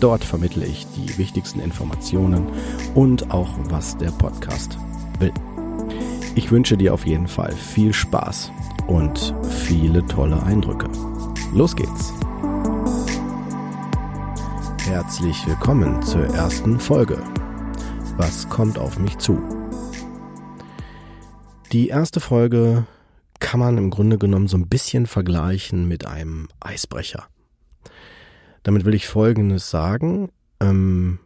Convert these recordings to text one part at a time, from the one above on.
Dort vermittle ich die wichtigsten Informationen und auch, was der Podcast will. Ich wünsche dir auf jeden Fall viel Spaß und viele tolle Eindrücke. Los geht's! Herzlich willkommen zur ersten Folge. Was kommt auf mich zu? Die erste Folge kann man im Grunde genommen so ein bisschen vergleichen mit einem Eisbrecher. Damit will ich Folgendes sagen. Ähm,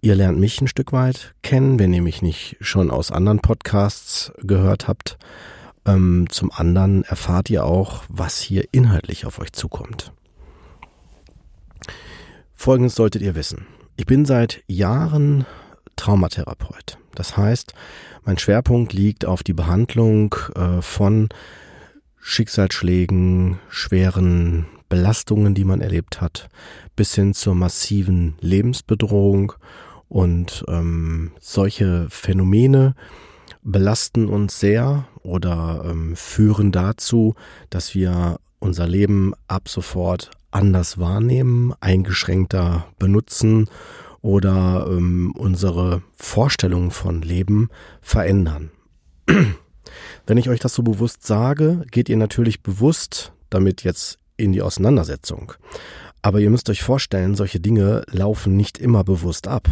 ihr lernt mich ein Stück weit kennen, wenn ihr mich nicht schon aus anderen Podcasts gehört habt. Ähm, zum anderen erfahrt ihr auch, was hier inhaltlich auf euch zukommt. Folgendes solltet ihr wissen. Ich bin seit Jahren Traumatherapeut. Das heißt, mein Schwerpunkt liegt auf die Behandlung äh, von Schicksalsschlägen, schweren Belastungen, die man erlebt hat, bis hin zur massiven Lebensbedrohung. Und ähm, solche Phänomene belasten uns sehr oder ähm, führen dazu, dass wir unser Leben ab sofort anders wahrnehmen, eingeschränkter benutzen oder ähm, unsere Vorstellungen von Leben verändern. Wenn ich euch das so bewusst sage, geht ihr natürlich bewusst damit jetzt in die Auseinandersetzung. Aber ihr müsst euch vorstellen, solche Dinge laufen nicht immer bewusst ab.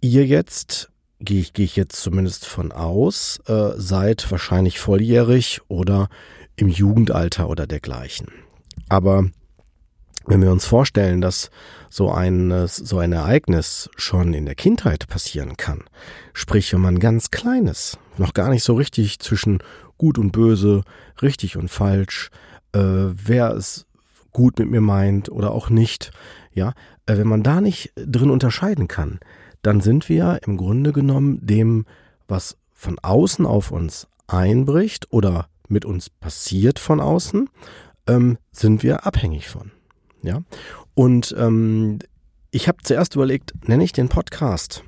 Ihr jetzt, gehe ich, gehe ich jetzt zumindest von aus, äh, seid wahrscheinlich volljährig oder im Jugendalter oder dergleichen. Aber wenn wir uns vorstellen, dass so ein, so ein Ereignis schon in der Kindheit passieren kann, sprich wenn man ganz kleines, noch gar nicht so richtig zwischen gut und böse, richtig und falsch, äh, wer es gut mit mir meint oder auch nicht, ja, äh, wenn man da nicht drin unterscheiden kann, dann sind wir im Grunde genommen dem, was von außen auf uns einbricht oder mit uns passiert von außen, ähm, sind wir abhängig von. Ja. Und ähm, ich habe zuerst überlegt, nenne ich den Podcast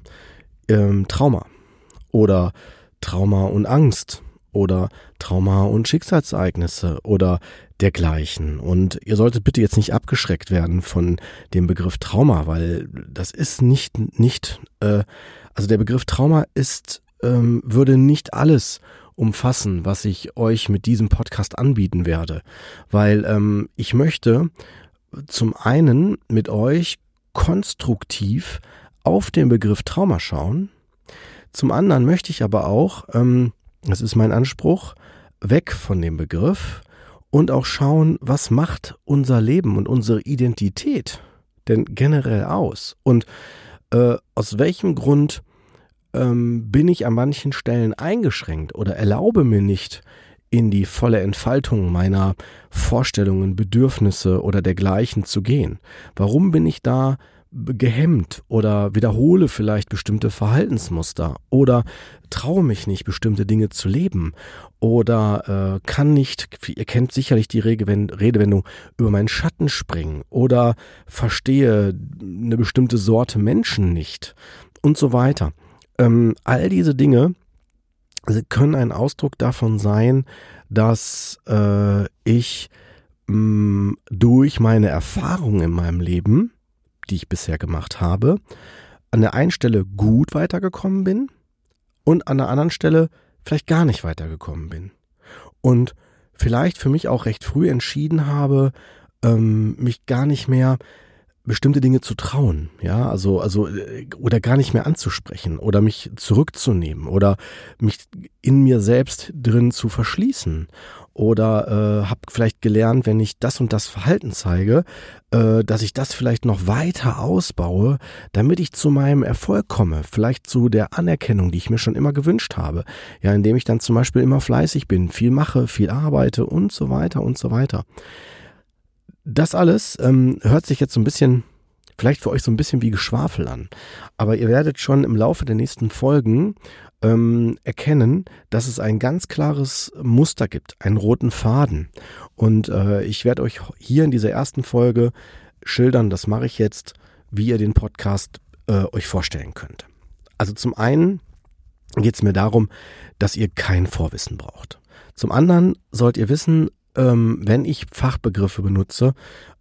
ähm, Trauma oder Trauma und Angst oder Trauma und Schicksalsereignisse oder dergleichen. Und ihr solltet bitte jetzt nicht abgeschreckt werden von dem Begriff Trauma, weil das ist nicht, nicht, äh, also der Begriff Trauma ist, ähm, würde nicht alles umfassen, was ich euch mit diesem Podcast anbieten werde, weil ähm, ich möchte zum einen mit euch konstruktiv auf den Begriff Trauma schauen. Zum anderen möchte ich aber auch, ähm, das ist mein Anspruch, weg von dem Begriff und auch schauen, was macht unser Leben und unsere Identität denn generell aus? Und äh, aus welchem Grund ähm, bin ich an manchen Stellen eingeschränkt oder erlaube mir nicht, in die volle Entfaltung meiner Vorstellungen, Bedürfnisse oder dergleichen zu gehen? Warum bin ich da gehemmt oder wiederhole vielleicht bestimmte Verhaltensmuster oder traue mich nicht, bestimmte Dinge zu leben. Oder äh, kann nicht, ihr kennt sicherlich die Redewendung, über meinen Schatten springen. Oder verstehe eine bestimmte Sorte Menschen nicht. Und so weiter. Ähm, all diese Dinge können ein Ausdruck davon sein, dass äh, ich mh, mm, durch meine Erfahrungen in meinem Leben, die ich bisher gemacht habe, an der einen Stelle gut weitergekommen bin und an der anderen Stelle vielleicht gar nicht weitergekommen bin. Und vielleicht für mich auch recht früh entschieden habe, ähm, mich gar nicht mehr bestimmte Dinge zu trauen, ja, also, also, äh, oder gar nicht mehr anzusprechen oder mich zurückzunehmen oder mich in mir selbst drin zu verschließen oder äh, habe vielleicht gelernt, wenn ich das und das Verhalten zeige, äh, dass ich das vielleicht noch weiter ausbaue, damit ich zu meinem Erfolg komme, vielleicht zu der Anerkennung, die ich mir schon immer gewünscht habe, ja, indem ich dann zum Beispiel immer fleißig bin, viel mache, viel arbeite und so weiter und so weiter. Das alles ähm, hört sich jetzt so ein bisschen, vielleicht für euch so ein bisschen wie Geschwafel an. Aber ihr werdet schon im Laufe der nächsten Folgen ähm, erkennen, dass es ein ganz klares Muster gibt, einen roten Faden. Und äh, ich werde euch hier in dieser ersten Folge schildern, das mache ich jetzt, wie ihr den Podcast äh, euch vorstellen könnt. Also zum einen geht es mir darum, dass ihr kein Vorwissen braucht. Zum anderen sollt ihr wissen, ähm, wenn ich Fachbegriffe benutze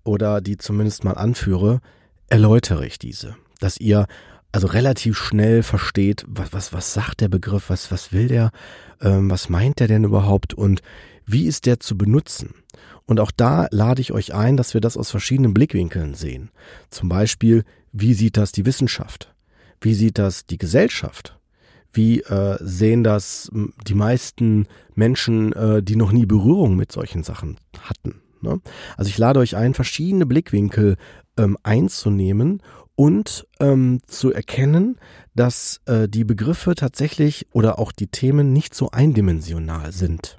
oder die zumindest mal anführe, erläutere ich diese. Dass ihr also relativ schnell versteht, was, was, was sagt der Begriff, was, was will der, ähm, was meint der denn überhaupt und wie ist der zu benutzen. Und auch da lade ich euch ein, dass wir das aus verschiedenen Blickwinkeln sehen. Zum Beispiel, wie sieht das die Wissenschaft? Wie sieht das die Gesellschaft? Wie äh, sehen das die meisten Menschen, äh, die noch nie Berührung mit solchen Sachen hatten? Ne? Also ich lade euch ein, verschiedene Blickwinkel ähm, einzunehmen und ähm, zu erkennen, dass äh, die Begriffe tatsächlich oder auch die Themen nicht so eindimensional sind.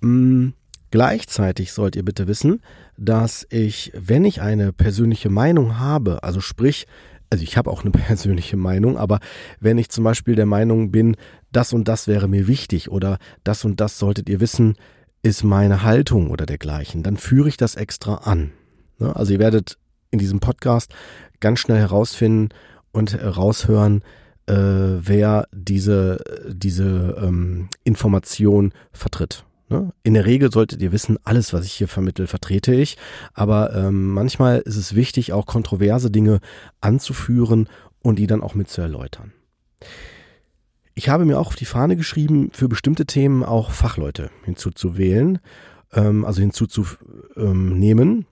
Mm, gleichzeitig sollt ihr bitte wissen, dass ich, wenn ich eine persönliche Meinung habe, also sprich, also ich habe auch eine persönliche Meinung, aber wenn ich zum Beispiel der Meinung bin, das und das wäre mir wichtig oder das und das solltet ihr wissen, ist meine Haltung oder dergleichen, dann führe ich das extra an. Ne? Also ihr werdet in diesem Podcast ganz schnell herausfinden und heraushören, äh, wer diese, diese ähm, Information vertritt. Ne? In der Regel solltet ihr wissen, alles, was ich hier vermittel, vertrete ich. Aber ähm, manchmal ist es wichtig, auch kontroverse Dinge anzuführen und die dann auch mit zu erläutern. Ich habe mir auch auf die Fahne geschrieben, für bestimmte Themen auch Fachleute hinzuzuwählen, ähm, also hinzuzunehmen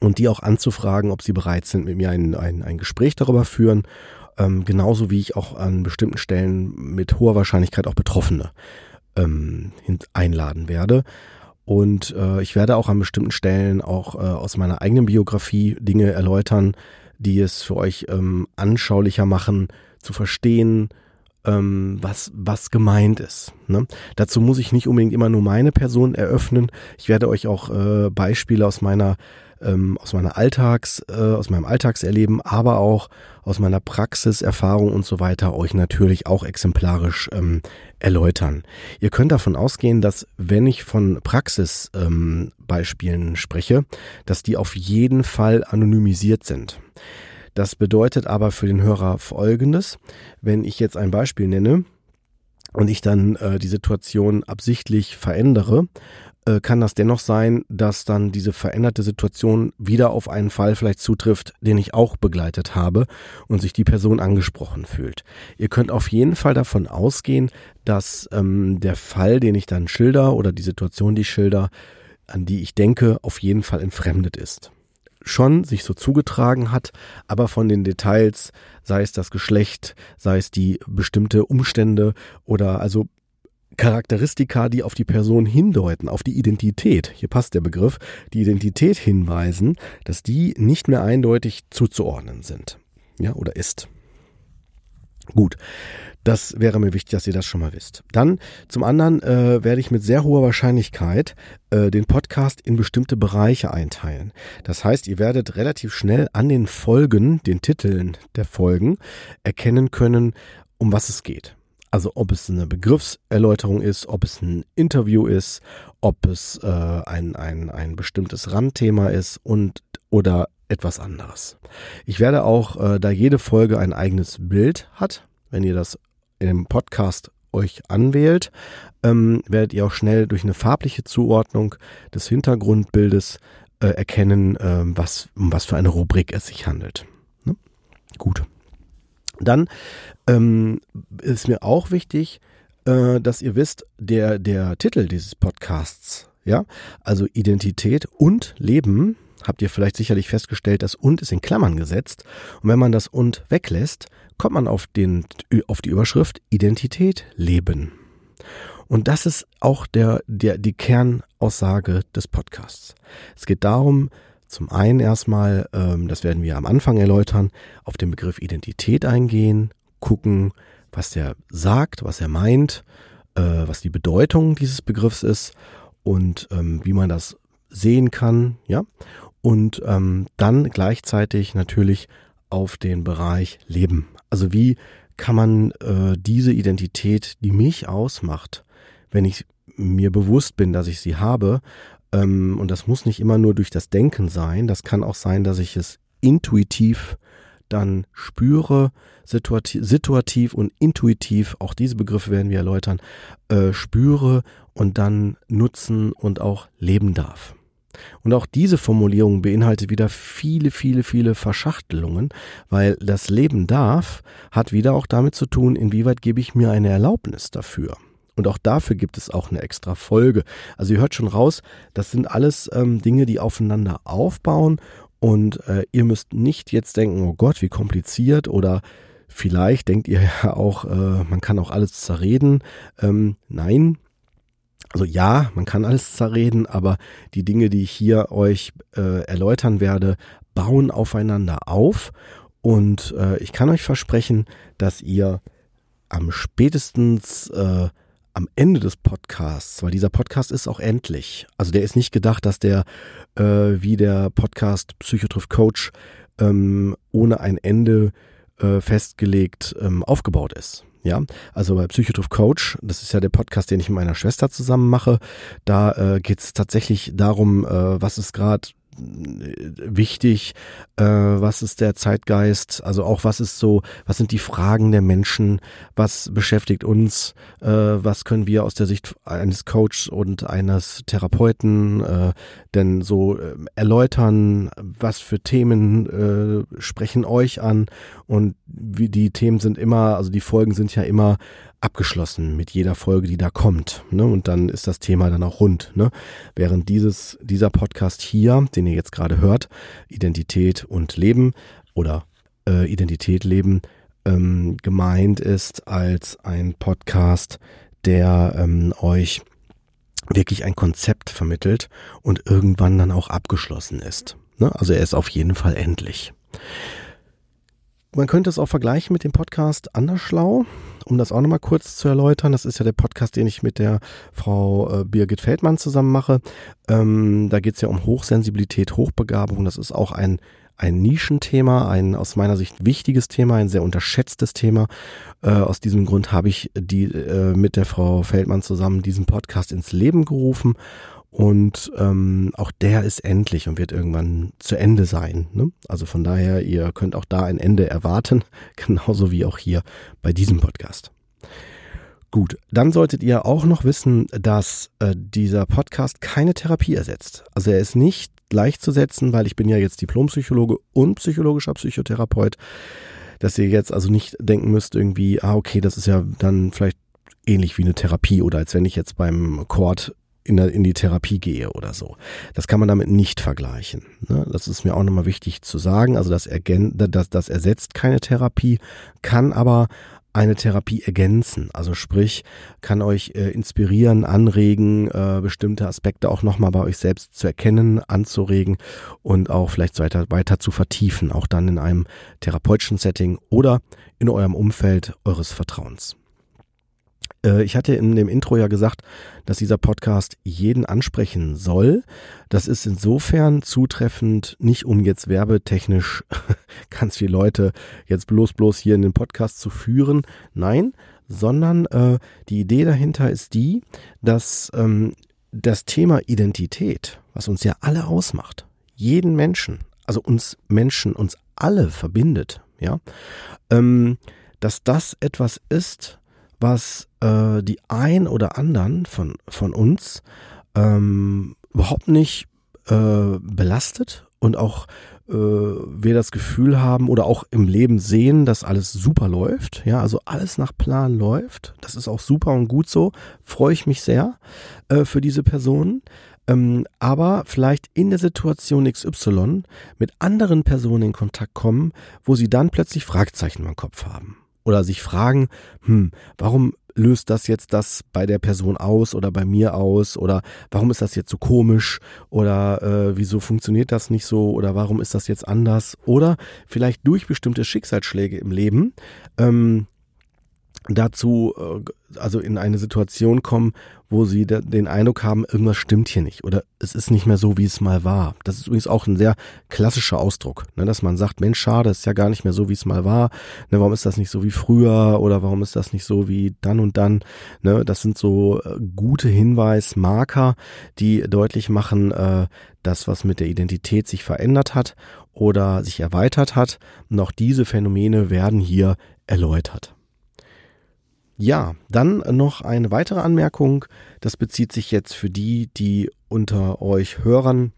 und die auch anzufragen, ob sie bereit sind, mit mir ein, ein, ein Gespräch darüber führen. Ähm, genauso wie ich auch an bestimmten Stellen mit hoher Wahrscheinlichkeit auch Betroffene ähm, einladen werde. Und äh, ich werde auch an bestimmten Stellen auch äh, aus meiner eigenen Biografie Dinge erläutern, die es für euch ähm, anschaulicher machen, zu verstehen, ähm, was, was gemeint ist. Ne? Dazu muss ich nicht unbedingt immer nur meine Person eröffnen. Ich werde euch auch äh, Beispiele aus meiner ähm, aus meiner Alltags, äh, aus meinem Alltagserleben, aber auch aus meiner Praxiserfahrung und so weiter euch natürlich auch exemplarisch ähm, erläutern. Ihr könnt davon ausgehen, dass wenn ich von Praxisbeispielen ähm, spreche, dass die auf jeden Fall anonymisiert sind. Das bedeutet aber für den Hörer Folgendes. Wenn ich jetzt ein Beispiel nenne, und ich dann äh, die Situation absichtlich verändere äh, kann das dennoch sein, dass dann diese veränderte Situation wieder auf einen Fall vielleicht zutrifft, den ich auch begleitet habe und sich die Person angesprochen fühlt. Ihr könnt auf jeden Fall davon ausgehen, dass ähm, der Fall, den ich dann schilder oder die Situation, die ich schilder, an die ich denke, auf jeden Fall entfremdet ist schon sich so zugetragen hat, aber von den Details, sei es das Geschlecht, sei es die bestimmte Umstände oder also Charakteristika, die auf die Person hindeuten, auf die Identität, hier passt der Begriff, die Identität hinweisen, dass die nicht mehr eindeutig zuzuordnen sind. Ja, oder ist. Gut, das wäre mir wichtig, dass ihr das schon mal wisst. Dann zum anderen äh, werde ich mit sehr hoher Wahrscheinlichkeit äh, den Podcast in bestimmte Bereiche einteilen. Das heißt, ihr werdet relativ schnell an den Folgen, den Titeln der Folgen erkennen können, um was es geht. Also ob es eine Begriffserläuterung ist, ob es ein Interview ist, ob es äh, ein, ein, ein bestimmtes Randthema ist und oder etwas anderes. Ich werde auch, äh, da jede Folge ein eigenes Bild hat, wenn ihr das dem Podcast euch anwählt, ähm, werdet ihr auch schnell durch eine farbliche Zuordnung des Hintergrundbildes äh, erkennen, äh, was, um was für eine Rubrik es sich handelt. Ne? Gut. Dann ähm, ist mir auch wichtig, äh, dass ihr wisst, der, der Titel dieses Podcasts, ja, also Identität und Leben, habt ihr vielleicht sicherlich festgestellt, das und ist in Klammern gesetzt. Und wenn man das und weglässt, kommt man auf, den, auf die Überschrift Identität Leben. Und das ist auch der, der, die Kernaussage des Podcasts. Es geht darum, zum einen erstmal, ähm, das werden wir am Anfang erläutern, auf den Begriff Identität eingehen, gucken, was der sagt, was er meint, äh, was die Bedeutung dieses Begriffs ist und ähm, wie man das sehen kann, ja. Und ähm, dann gleichzeitig natürlich auf den Bereich Leben. Also wie kann man äh, diese Identität, die mich ausmacht, wenn ich mir bewusst bin, dass ich sie habe, ähm, und das muss nicht immer nur durch das Denken sein, das kann auch sein, dass ich es intuitiv dann spüre, situativ, situativ und intuitiv, auch diese Begriffe werden wir erläutern, äh, spüre und dann nutzen und auch leben darf. Und auch diese Formulierung beinhaltet wieder viele, viele, viele Verschachtelungen, weil das Leben darf hat wieder auch damit zu tun, inwieweit gebe ich mir eine Erlaubnis dafür. Und auch dafür gibt es auch eine extra Folge. Also ihr hört schon raus, das sind alles ähm, Dinge, die aufeinander aufbauen und äh, ihr müsst nicht jetzt denken, oh Gott, wie kompliziert oder vielleicht denkt ihr ja auch, äh, man kann auch alles zerreden. Ähm, nein, also ja, man kann alles zerreden, aber die Dinge, die ich hier euch äh, erläutern werde, bauen aufeinander auf. Und äh, ich kann euch versprechen, dass ihr am spätestens äh, am Ende des Podcasts, weil dieser Podcast ist auch endlich. Also der ist nicht gedacht, dass der äh, wie der Podcast Psychotriff Coach ähm, ohne ein Ende äh, festgelegt ähm, aufgebaut ist. Ja, also bei Psychotrof Coach, das ist ja der Podcast, den ich mit meiner Schwester zusammen mache, da äh, geht es tatsächlich darum, äh, was ist gerade wichtig, äh, was ist der Zeitgeist, also auch was ist so, was sind die Fragen der Menschen, was beschäftigt uns, äh, was können wir aus der Sicht eines Coaches und eines Therapeuten äh, denn so äh, erläutern, was für Themen äh, sprechen euch an? Und wie die Themen sind immer, also die Folgen sind ja immer abgeschlossen mit jeder Folge, die da kommt. Ne? Und dann ist das Thema dann auch rund. Ne? Während dieses, dieser Podcast hier, den ihr jetzt gerade hört, Identität und Leben oder äh, Identität Leben, ähm, gemeint ist als ein Podcast, der ähm, euch wirklich ein Konzept vermittelt und irgendwann dann auch abgeschlossen ist. Ne? Also er ist auf jeden Fall endlich. Man könnte es auch vergleichen mit dem Podcast Anderschlau, um das auch nochmal kurz zu erläutern. Das ist ja der Podcast, den ich mit der Frau äh, Birgit Feldmann zusammen mache. Ähm, da geht es ja um Hochsensibilität, Hochbegabung. Das ist auch ein, ein Nischenthema, ein aus meiner Sicht wichtiges Thema, ein sehr unterschätztes Thema. Äh, aus diesem Grund habe ich die äh, mit der Frau Feldmann zusammen diesen Podcast ins Leben gerufen und ähm, auch der ist endlich und wird irgendwann zu Ende sein. Ne? Also von daher, ihr könnt auch da ein Ende erwarten, genauso wie auch hier bei diesem Podcast. Gut, dann solltet ihr auch noch wissen, dass äh, dieser Podcast keine Therapie ersetzt. Also er ist nicht gleichzusetzen, weil ich bin ja jetzt Diplompsychologe und psychologischer Psychotherapeut, dass ihr jetzt also nicht denken müsst irgendwie, ah okay, das ist ja dann vielleicht ähnlich wie eine Therapie oder als wenn ich jetzt beim Chord in, in die Therapie gehe oder so. Das kann man damit nicht vergleichen. Ne? Das ist mir auch nochmal wichtig zu sagen. Also das, ergän das, das ersetzt keine Therapie, kann aber eine Therapie ergänzen. Also sprich, kann euch äh, inspirieren, anregen, äh, bestimmte Aspekte auch nochmal bei euch selbst zu erkennen, anzuregen und auch vielleicht weiter, weiter zu vertiefen, auch dann in einem therapeutischen Setting oder in eurem Umfeld eures Vertrauens. Äh, ich hatte in dem Intro ja gesagt, dass dieser Podcast jeden ansprechen soll. Das ist insofern zutreffend, nicht um jetzt werbetechnisch ganz viele Leute jetzt bloß bloß hier in den Podcast zu führen. Nein, sondern äh, die Idee dahinter ist die, dass ähm, das Thema Identität, was uns ja alle ausmacht, jeden Menschen, also uns Menschen, uns alle verbindet, ja, ähm, dass das etwas ist, was äh, die ein oder anderen von, von uns ähm, überhaupt nicht äh, belastet und auch äh, wir das Gefühl haben oder auch im Leben sehen, dass alles super läuft, ja, also alles nach Plan läuft. Das ist auch super und gut so. Freue ich mich sehr äh, für diese Personen. Ähm, aber vielleicht in der Situation XY mit anderen Personen in Kontakt kommen, wo sie dann plötzlich Fragezeichen im Kopf haben oder sich fragen, hm, warum löst das jetzt das bei der Person aus oder bei mir aus? Oder warum ist das jetzt so komisch? Oder äh, wieso funktioniert das nicht so? Oder warum ist das jetzt anders? Oder vielleicht durch bestimmte Schicksalsschläge im Leben ähm, dazu, äh, also in eine Situation kommen, wo sie den Eindruck haben, irgendwas stimmt hier nicht oder es ist nicht mehr so, wie es mal war. Das ist übrigens auch ein sehr klassischer Ausdruck, ne, dass man sagt, Mensch, schade, ist ja gar nicht mehr so, wie es mal war. Ne, warum ist das nicht so wie früher oder warum ist das nicht so wie dann und dann? Ne, das sind so äh, gute Hinweismarker, die deutlich machen, äh, das, was mit der Identität sich verändert hat oder sich erweitert hat. Und auch diese Phänomene werden hier erläutert. Ja, dann noch eine weitere Anmerkung. Das bezieht sich jetzt für die, die unter euch Hörern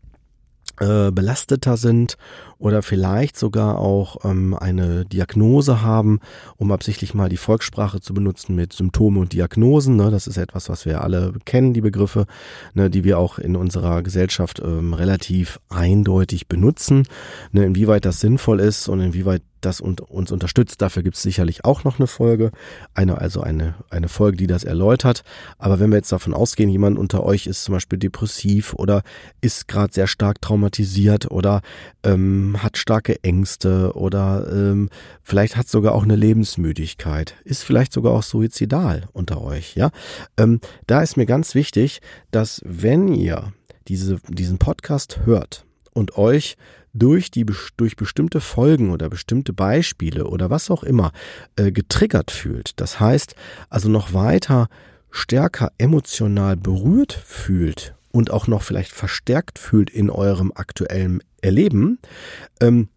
äh, belasteter sind oder vielleicht sogar auch ähm, eine Diagnose haben, um absichtlich mal die Volkssprache zu benutzen mit Symptome und Diagnosen. Ne? Das ist etwas, was wir alle kennen, die Begriffe, ne? die wir auch in unserer Gesellschaft ähm, relativ eindeutig benutzen. Ne? Inwieweit das sinnvoll ist und inwieweit das uns unterstützt. Dafür gibt es sicherlich auch noch eine Folge, eine, also eine, eine Folge, die das erläutert. Aber wenn wir jetzt davon ausgehen, jemand unter euch ist zum Beispiel depressiv oder ist gerade sehr stark traumatisiert oder ähm, hat starke Ängste oder ähm, vielleicht hat sogar auch eine Lebensmüdigkeit, ist vielleicht sogar auch suizidal unter euch, ja. Ähm, da ist mir ganz wichtig, dass wenn ihr diese, diesen Podcast hört und euch durch die durch bestimmte Folgen oder bestimmte Beispiele oder was auch immer äh, getriggert fühlt. Das heißt, also noch weiter stärker emotional berührt fühlt und auch noch vielleicht verstärkt fühlt in eurem aktuellen Erleben, ähm,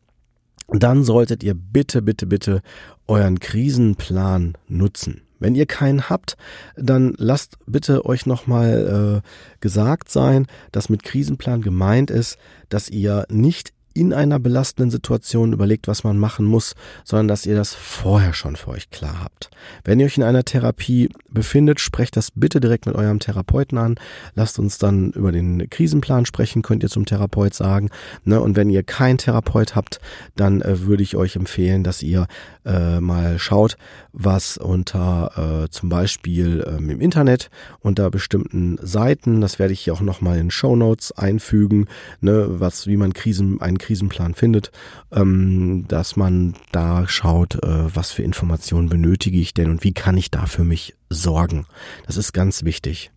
dann solltet ihr bitte, bitte, bitte euren Krisenplan nutzen. Wenn ihr keinen habt, dann lasst bitte euch nochmal äh, gesagt sein, dass mit Krisenplan gemeint ist, dass ihr nicht in einer belastenden Situation überlegt, was man machen muss, sondern dass ihr das vorher schon für euch klar habt. Wenn ihr euch in einer Therapie befindet, sprecht das bitte direkt mit eurem Therapeuten an. Lasst uns dann über den Krisenplan sprechen, könnt ihr zum Therapeut sagen. Ne? Und wenn ihr keinen Therapeut habt, dann äh, würde ich euch empfehlen, dass ihr äh, mal schaut, was unter äh, zum Beispiel ähm, im Internet unter bestimmten Seiten, das werde ich hier auch nochmal in Show Notes einfügen, ne, was, wie man Krisen, einen Krisenplan findet, ähm, dass man da schaut, äh, was für Informationen benötige ich denn und wie kann ich da für mich sorgen. Das ist ganz wichtig.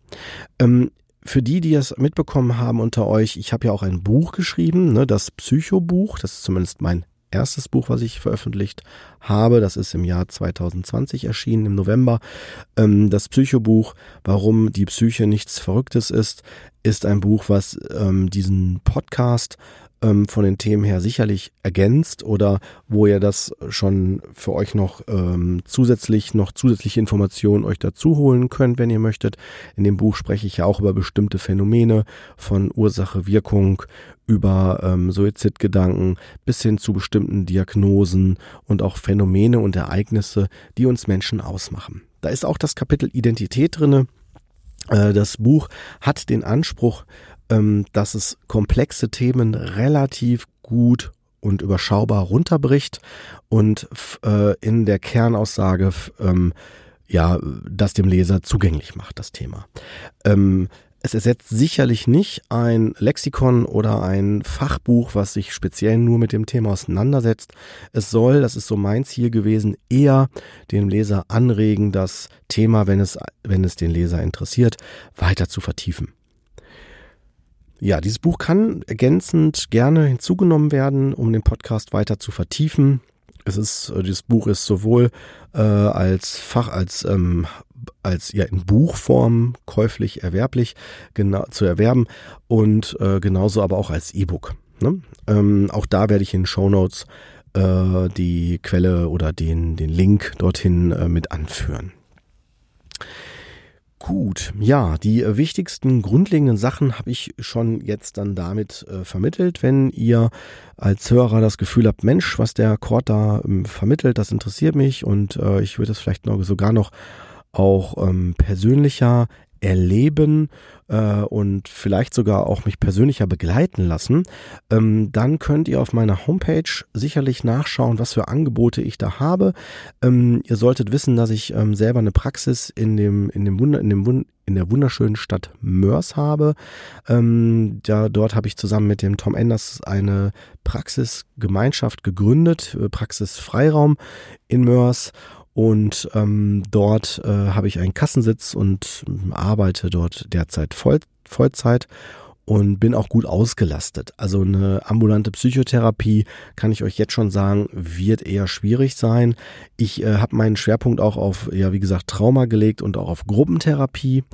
Ähm, für die, die es mitbekommen haben unter euch, ich habe ja auch ein Buch geschrieben, ne, das Psychobuch, das ist zumindest mein erstes Buch, was ich veröffentlicht habe. Das ist im Jahr 2020 erschienen, im November. Ähm, das Psychobuch, warum die Psyche nichts Verrücktes ist, ist ein Buch, was ähm, diesen Podcast ähm, von den Themen her sicherlich ergänzt oder wo ihr das schon für euch noch ähm, zusätzlich noch zusätzliche Informationen euch dazu holen könnt, wenn ihr möchtet. In dem Buch spreche ich ja auch über bestimmte Phänomene von Ursache, Wirkung, über ähm, Suizidgedanken bis hin zu bestimmten Diagnosen und auch Phänomene und Ereignisse, die uns Menschen ausmachen. Da ist auch das Kapitel Identität drinne. Äh, das Buch hat den Anspruch, dass es komplexe Themen relativ gut und überschaubar runterbricht und äh, in der Kernaussage ähm, ja das dem Leser zugänglich macht, das Thema. Ähm, es ersetzt sicherlich nicht ein Lexikon oder ein Fachbuch, was sich speziell nur mit dem Thema auseinandersetzt. Es soll, das ist so mein Ziel gewesen, eher den Leser anregen, das Thema, wenn es, wenn es den Leser interessiert, weiter zu vertiefen. Ja, dieses Buch kann ergänzend gerne hinzugenommen werden, um den Podcast weiter zu vertiefen. Es ist, äh, dieses Buch ist sowohl äh, als Fach, als ähm, als ja in Buchform käuflich erwerblich genau zu erwerben und äh, genauso aber auch als E-Book. Ne? Ähm, auch da werde ich in Show Notes äh, die Quelle oder den den Link dorthin äh, mit anführen. Gut, ja, die äh, wichtigsten grundlegenden Sachen habe ich schon jetzt dann damit äh, vermittelt. Wenn ihr als Hörer das Gefühl habt, Mensch, was der Kord da ähm, vermittelt, das interessiert mich und äh, ich würde es vielleicht noch, sogar noch auch ähm, persönlicher erleben äh, und vielleicht sogar auch mich persönlicher begleiten lassen, ähm, dann könnt ihr auf meiner Homepage sicherlich nachschauen, was für Angebote ich da habe. Ähm, ihr solltet wissen, dass ich ähm, selber eine Praxis in dem in dem Wunder in dem Wund in der wunderschönen Stadt Mörs habe. Ähm, ja, dort habe ich zusammen mit dem Tom Enders eine Praxisgemeinschaft gegründet, äh, Praxis Freiraum in Mörs und ähm, dort äh, habe ich einen Kassensitz und arbeite dort derzeit Voll, Vollzeit und bin auch gut ausgelastet. Also eine ambulante Psychotherapie, kann ich euch jetzt schon sagen, wird eher schwierig sein. Ich äh, habe meinen Schwerpunkt auch auf, ja wie gesagt, Trauma gelegt und auch auf Gruppentherapie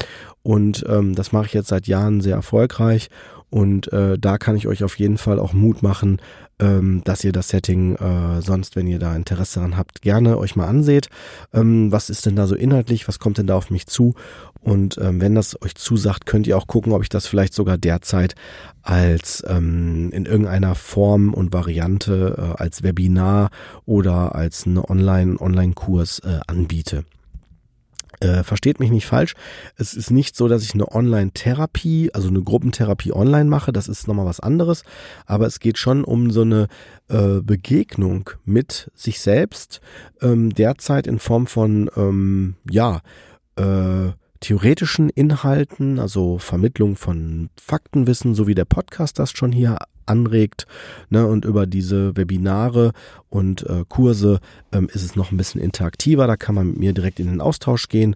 und ähm, das mache ich jetzt seit Jahren sehr erfolgreich und äh, da kann ich euch auf jeden Fall auch Mut machen, ähm, dass ihr das Setting äh, sonst, wenn ihr da Interesse daran habt, gerne euch mal anseht. Ähm, was ist denn da so inhaltlich? Was kommt denn da auf mich zu? Und ähm, wenn das euch zusagt, könnt ihr auch gucken, ob ich das vielleicht sogar derzeit als ähm, in irgendeiner Form und Variante äh, als Webinar oder als eine Online-Online-Kurs äh, anbiete. Äh, versteht mich nicht falsch. Es ist nicht so, dass ich eine Online-Therapie, also eine Gruppentherapie online mache. Das ist nochmal was anderes. Aber es geht schon um so eine äh, Begegnung mit sich selbst. Ähm, derzeit in Form von, ähm, ja, äh, theoretischen Inhalten, also Vermittlung von Faktenwissen, so wie der Podcast das schon hier anregt. Ne, und über diese Webinare und äh, Kurse ähm, ist es noch ein bisschen interaktiver. Da kann man mit mir direkt in den Austausch gehen.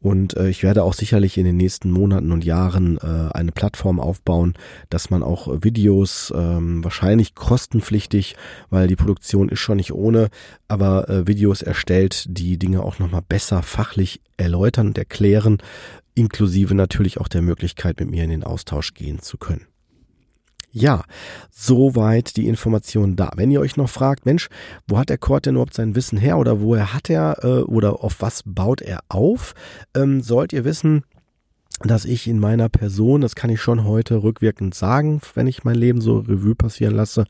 Und äh, ich werde auch sicherlich in den nächsten Monaten und Jahren äh, eine Plattform aufbauen, dass man auch Videos, ähm, wahrscheinlich kostenpflichtig, weil die Produktion ist schon nicht ohne, aber äh, Videos erstellt, die Dinge auch nochmal besser fachlich erläutern und erklären, inklusive natürlich auch der Möglichkeit, mit mir in den Austausch gehen zu können. Ja, soweit die Information da. Wenn ihr euch noch fragt, Mensch, wo hat der Kurt denn überhaupt sein Wissen her oder woher hat er äh, oder auf was baut er auf, ähm, sollt ihr wissen, dass ich in meiner Person, das kann ich schon heute rückwirkend sagen, wenn ich mein Leben so Revue passieren lasse,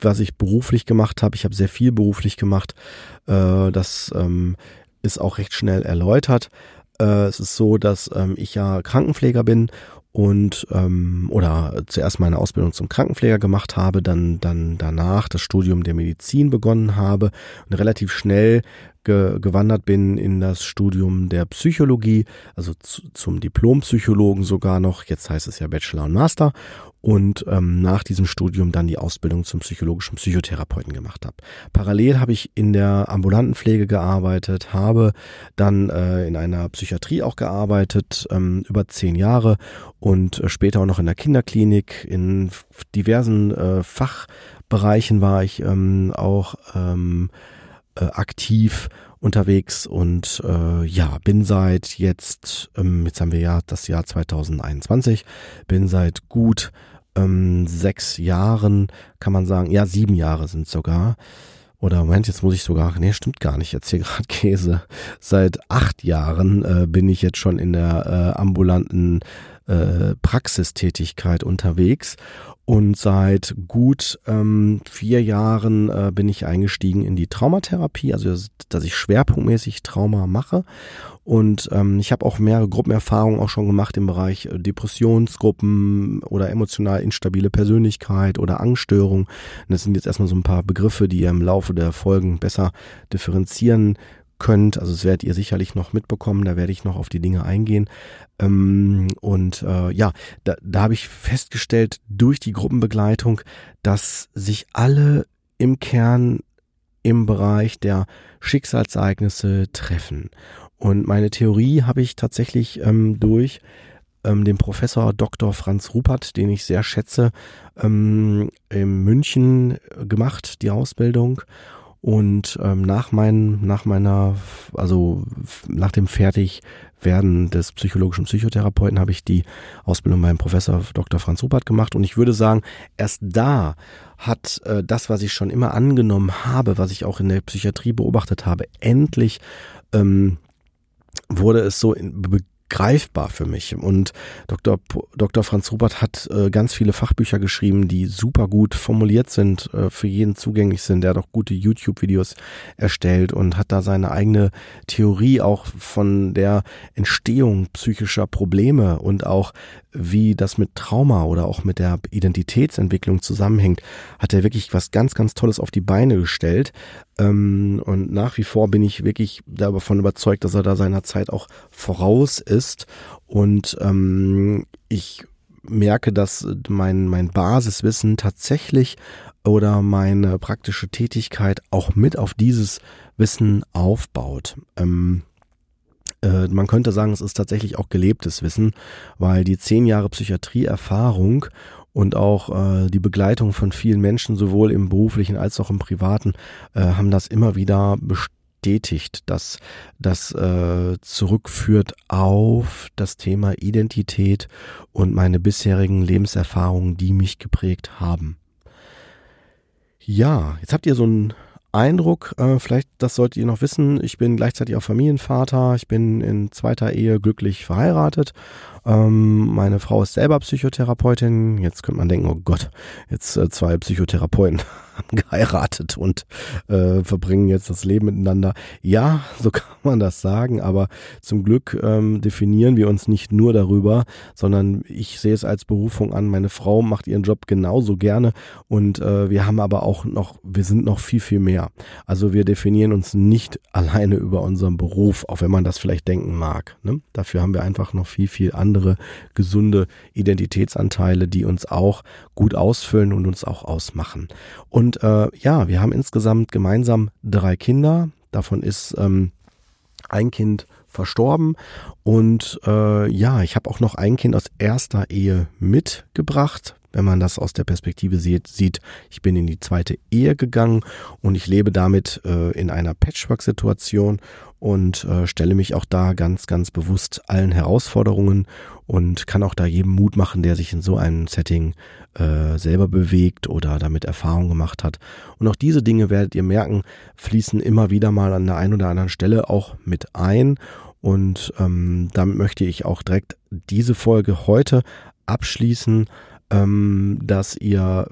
was ich beruflich gemacht habe. Ich habe sehr viel beruflich gemacht. Äh, das ähm, ist auch recht schnell erläutert. Äh, es ist so, dass ähm, ich ja Krankenpfleger bin und ähm, oder zuerst meine Ausbildung zum Krankenpfleger gemacht habe, dann dann danach das Studium der Medizin begonnen habe und relativ schnell ge gewandert bin in das Studium der Psychologie, also zu, zum Diplompsychologen sogar noch. Jetzt heißt es ja Bachelor und Master und ähm, nach diesem Studium dann die Ausbildung zum psychologischen Psychotherapeuten gemacht habe. Parallel habe ich in der ambulanten Pflege gearbeitet, habe dann äh, in einer Psychiatrie auch gearbeitet, ähm, über zehn Jahre und äh, später auch noch in der Kinderklinik, in diversen äh, Fachbereichen war ich ähm, auch ähm, äh, aktiv unterwegs und äh, ja, bin seit jetzt, ähm, jetzt haben wir ja das Jahr 2021, bin seit gut ähm, sechs Jahren, kann man sagen, ja, sieben Jahre sind sogar. Oder Moment, jetzt muss ich sogar, nee, stimmt gar nicht, jetzt hier gerade Käse. Seit acht Jahren äh, bin ich jetzt schon in der äh, ambulanten äh, Praxistätigkeit unterwegs und seit gut ähm, vier Jahren äh, bin ich eingestiegen in die Traumatherapie, also dass ich schwerpunktmäßig Trauma mache. Und ähm, ich habe auch mehrere Gruppenerfahrungen auch schon gemacht im Bereich äh, Depressionsgruppen oder emotional instabile Persönlichkeit oder Angststörung. Und das sind jetzt erstmal so ein paar Begriffe, die ihr im Laufe der Folgen besser differenzieren könnt. Also das werdet ihr sicherlich noch mitbekommen, da werde ich noch auf die Dinge eingehen. Ähm, und äh, ja, da, da habe ich festgestellt durch die Gruppenbegleitung, dass sich alle im Kern im Bereich der Schicksalsereignisse treffen. Und meine Theorie habe ich tatsächlich ähm, durch ähm, den Professor Dr. Franz Rupert, den ich sehr schätze, ähm, in München gemacht, die Ausbildung. Und ähm, nach, mein, nach meiner, also nach dem Fertigwerden des psychologischen Psychotherapeuten habe ich die Ausbildung beim Professor Dr. Franz Rupert gemacht. Und ich würde sagen, erst da hat äh, das, was ich schon immer angenommen habe, was ich auch in der Psychiatrie beobachtet habe, endlich ähm, wurde es so in, greifbar für mich. Und Dr. Dr. Franz Rupert hat äh, ganz viele Fachbücher geschrieben, die super gut formuliert sind, äh, für jeden zugänglich sind. Er hat auch gute YouTube-Videos erstellt und hat da seine eigene Theorie auch von der Entstehung psychischer Probleme und auch wie das mit Trauma oder auch mit der Identitätsentwicklung zusammenhängt, hat er wirklich was ganz, ganz Tolles auf die Beine gestellt. Ähm, und nach wie vor bin ich wirklich davon überzeugt, dass er da seiner Zeit auch voraus ist. Und ähm, ich merke, dass mein, mein Basiswissen tatsächlich oder meine praktische Tätigkeit auch mit auf dieses Wissen aufbaut. Ähm, äh, man könnte sagen, es ist tatsächlich auch gelebtes Wissen, weil die zehn Jahre Psychiatrieerfahrung und auch äh, die Begleitung von vielen Menschen, sowohl im beruflichen als auch im privaten, äh, haben das immer wieder bestätigt, dass das äh, zurückführt auf das Thema Identität und meine bisherigen Lebenserfahrungen, die mich geprägt haben. Ja, jetzt habt ihr so einen Eindruck, äh, vielleicht das solltet ihr noch wissen, ich bin gleichzeitig auch Familienvater, ich bin in zweiter Ehe glücklich verheiratet. Ähm, meine Frau ist selber Psychotherapeutin. Jetzt könnte man denken, oh Gott, jetzt äh, zwei Psychotherapeuten haben geheiratet und äh, verbringen jetzt das Leben miteinander. Ja, so kann man das sagen, aber zum Glück ähm, definieren wir uns nicht nur darüber, sondern ich sehe es als Berufung an. Meine Frau macht ihren Job genauso gerne und äh, wir haben aber auch noch, wir sind noch viel, viel mehr. Also wir definieren uns nicht alleine über unseren Beruf, auch wenn man das vielleicht denken mag. Ne? Dafür haben wir einfach noch viel, viel andere gesunde Identitätsanteile, die uns auch gut ausfüllen und uns auch ausmachen. Und äh, ja, wir haben insgesamt gemeinsam drei Kinder. Davon ist ähm, ein Kind verstorben und äh, ja, ich habe auch noch ein Kind aus erster Ehe mitgebracht. Wenn man das aus der Perspektive sieht, sieht, ich bin in die zweite Ehe gegangen und ich lebe damit äh, in einer Patchwork-Situation und äh, stelle mich auch da ganz, ganz bewusst allen Herausforderungen und kann auch da jedem Mut machen, der sich in so einem Setting äh, selber bewegt oder damit Erfahrung gemacht hat. Und auch diese Dinge werdet ihr merken, fließen immer wieder mal an der einen oder anderen Stelle auch mit ein. Und ähm, damit möchte ich auch direkt diese Folge heute abschließen, ähm, dass ihr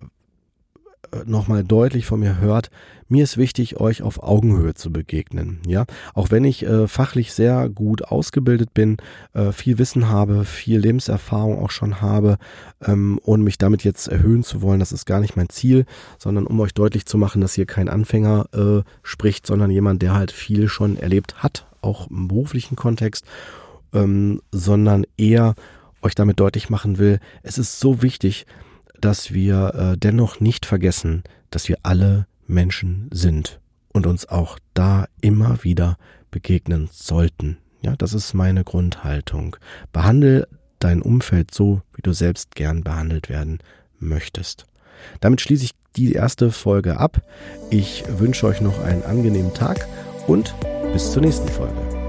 äh, nochmal deutlich von mir hört, mir ist wichtig, euch auf Augenhöhe zu begegnen. Ja, auch wenn ich äh, fachlich sehr gut ausgebildet bin, äh, viel Wissen habe, viel Lebenserfahrung auch schon habe ähm, und mich damit jetzt erhöhen zu wollen, das ist gar nicht mein Ziel, sondern um euch deutlich zu machen, dass hier kein Anfänger äh, spricht, sondern jemand, der halt viel schon erlebt hat, auch im beruflichen Kontext, ähm, sondern eher euch damit deutlich machen will, es ist so wichtig, dass wir äh, dennoch nicht vergessen, dass wir alle Menschen sind und uns auch da immer wieder begegnen sollten. Ja, das ist meine Grundhaltung. Behandle dein Umfeld so, wie du selbst gern behandelt werden möchtest. Damit schließe ich die erste Folge ab. Ich wünsche euch noch einen angenehmen Tag und bis zur nächsten Folge.